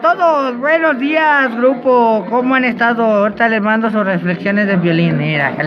todos, buenos días grupo, ¿cómo han estado? Ahorita les mando sus reflexiones de violín, mira, que les